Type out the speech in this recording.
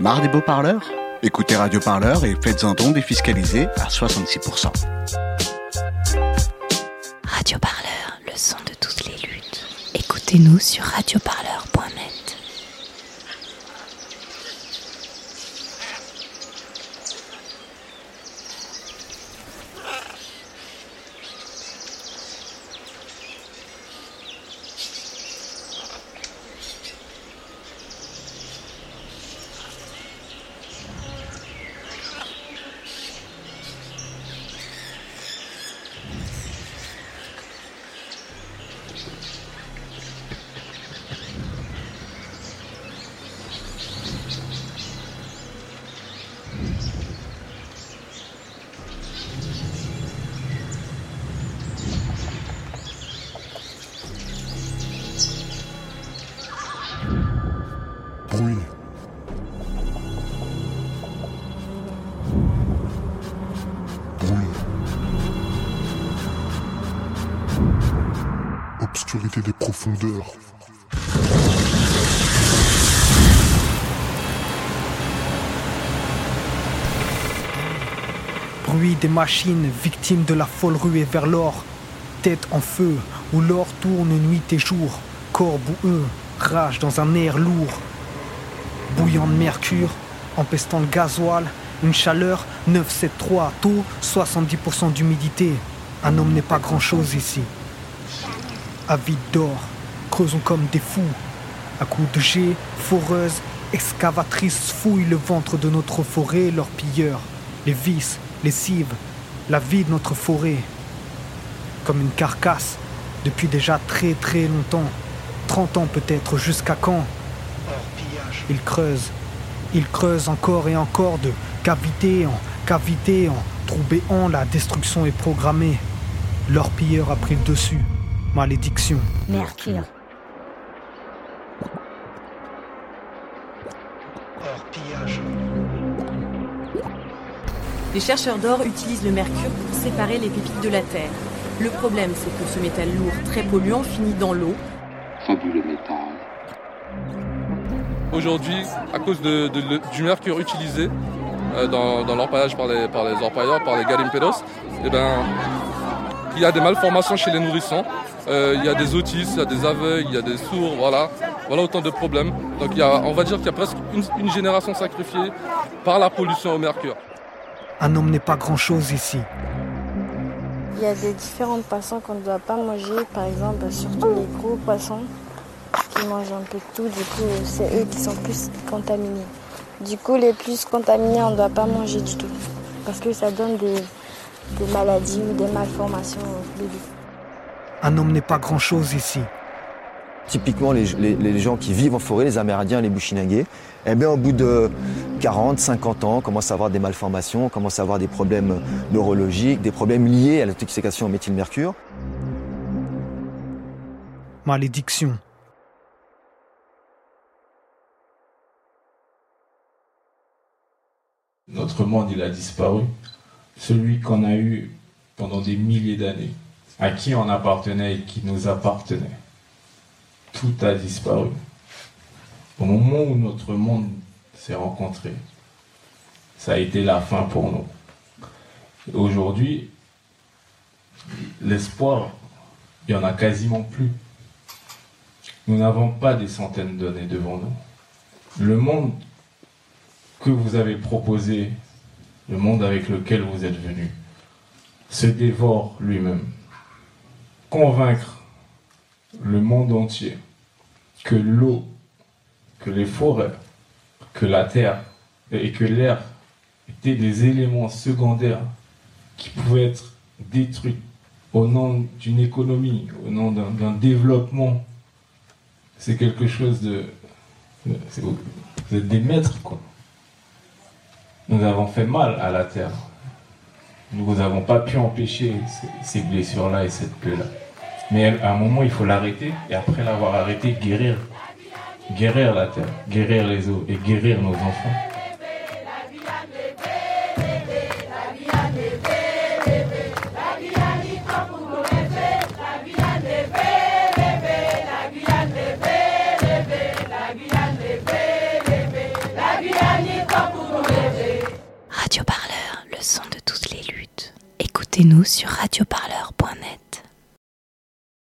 Marre des beaux parleurs Écoutez Radio Parleur et faites un don défiscalisé à 66%. Radio Parleur, le son de toutes les luttes. Écoutez-nous sur radioparleur.net. Obscurité des profondeurs. Bruit des machines, victimes de la folle ruée vers l'or. Tête en feu, où l'or tourne nuit et jour. Corps boueux, rage dans un air lourd. Bouillant de mercure, empestant le gasoil. Une chaleur 973, taux 70% d'humidité. Un homme n'est pas grand-chose ici. Avide d'or, creusons comme des fous. À coups de jet, foreuse, excavatrice fouille le ventre de notre forêt, leurs pilleurs, les vices, les cives, la vie de notre forêt. Comme une carcasse, depuis déjà très très longtemps, 30 ans peut-être, jusqu'à quand? Ils creusent, ils creusent encore et encore de cavité en cavité, en trou béant, la destruction est programmée. Leur pilleur a pris le dessus. Malédiction. Mercure. Les chercheurs d'or utilisent le mercure pour séparer les pépites de la Terre. Le problème, c'est que ce métal lourd, très polluant, finit dans l'eau. fabuleux métal. Aujourd'hui, à cause de- de- de- du mercure utilisé euh, dans, dans l'orpaillage par les, par les orpailleurs, par les garimperos, eh ben, il y a des malformations chez les nourrissons. Euh, il y a des autistes, il y a des aveugles, il y a des sourds, voilà. Voilà autant de problèmes. Donc il y a, on va dire qu'il y a presque une, une génération sacrifiée par la pollution au mercure. Un homme n'est pas grand-chose ici. Il y a des différents poissons qu'on ne doit pas manger, par exemple, surtout les gros poissons qui mangent un peu de tout. Du coup, c'est eux qui sont plus contaminés. Du coup, les plus contaminés, on ne doit pas manger du tout. Parce que ça donne des, des maladies ou des malformations aux bébés. Un homme n'est pas grand-chose ici. Typiquement, les, les- les gens qui vivent en forêt, les Amérindiens, les Bushinagés, eh bien, au bout de 40, 50 ans, commencent à avoir des malformations, commencent à avoir des problèmes neurologiques, des problèmes liés à l'intoxication au méthylmercure. Malédiction. Notre monde, il a disparu. Celui qu'on a eu pendant des milliers d'années, à qui on appartenait et qui nous appartenait. Tout a disparu. Au moment où notre monde s'est rencontré, ça a été la fin pour nous. Aujourd'hui, l'espoir, il n'y en a quasiment plus. Nous n'avons pas des centaines d'années devant nous. Le monde que vous avez proposé, le monde avec lequel vous êtes venu, se dévore lui-même. Convaincre le monde entier que l'eau, que les forêts, que la terre et que l'air étaient des éléments secondaires qui pouvaient être détruits au nom d'une économie, au nom d'un développement, c'est quelque chose de... Vous êtes des maîtres, quoi. Nous avons fait mal à la terre. Nous n'avons pas pu empêcher ces, blessures-là et cette plaie-là. Mais à un moment, il faut l'arrêter et après l'avoir arrêté, guérir. Guérir la terre, guérir les eaux et guérir nos enfants. Radio Parleur, le son de toutes les luttes. Écoutez-nous sur radioparleur.net.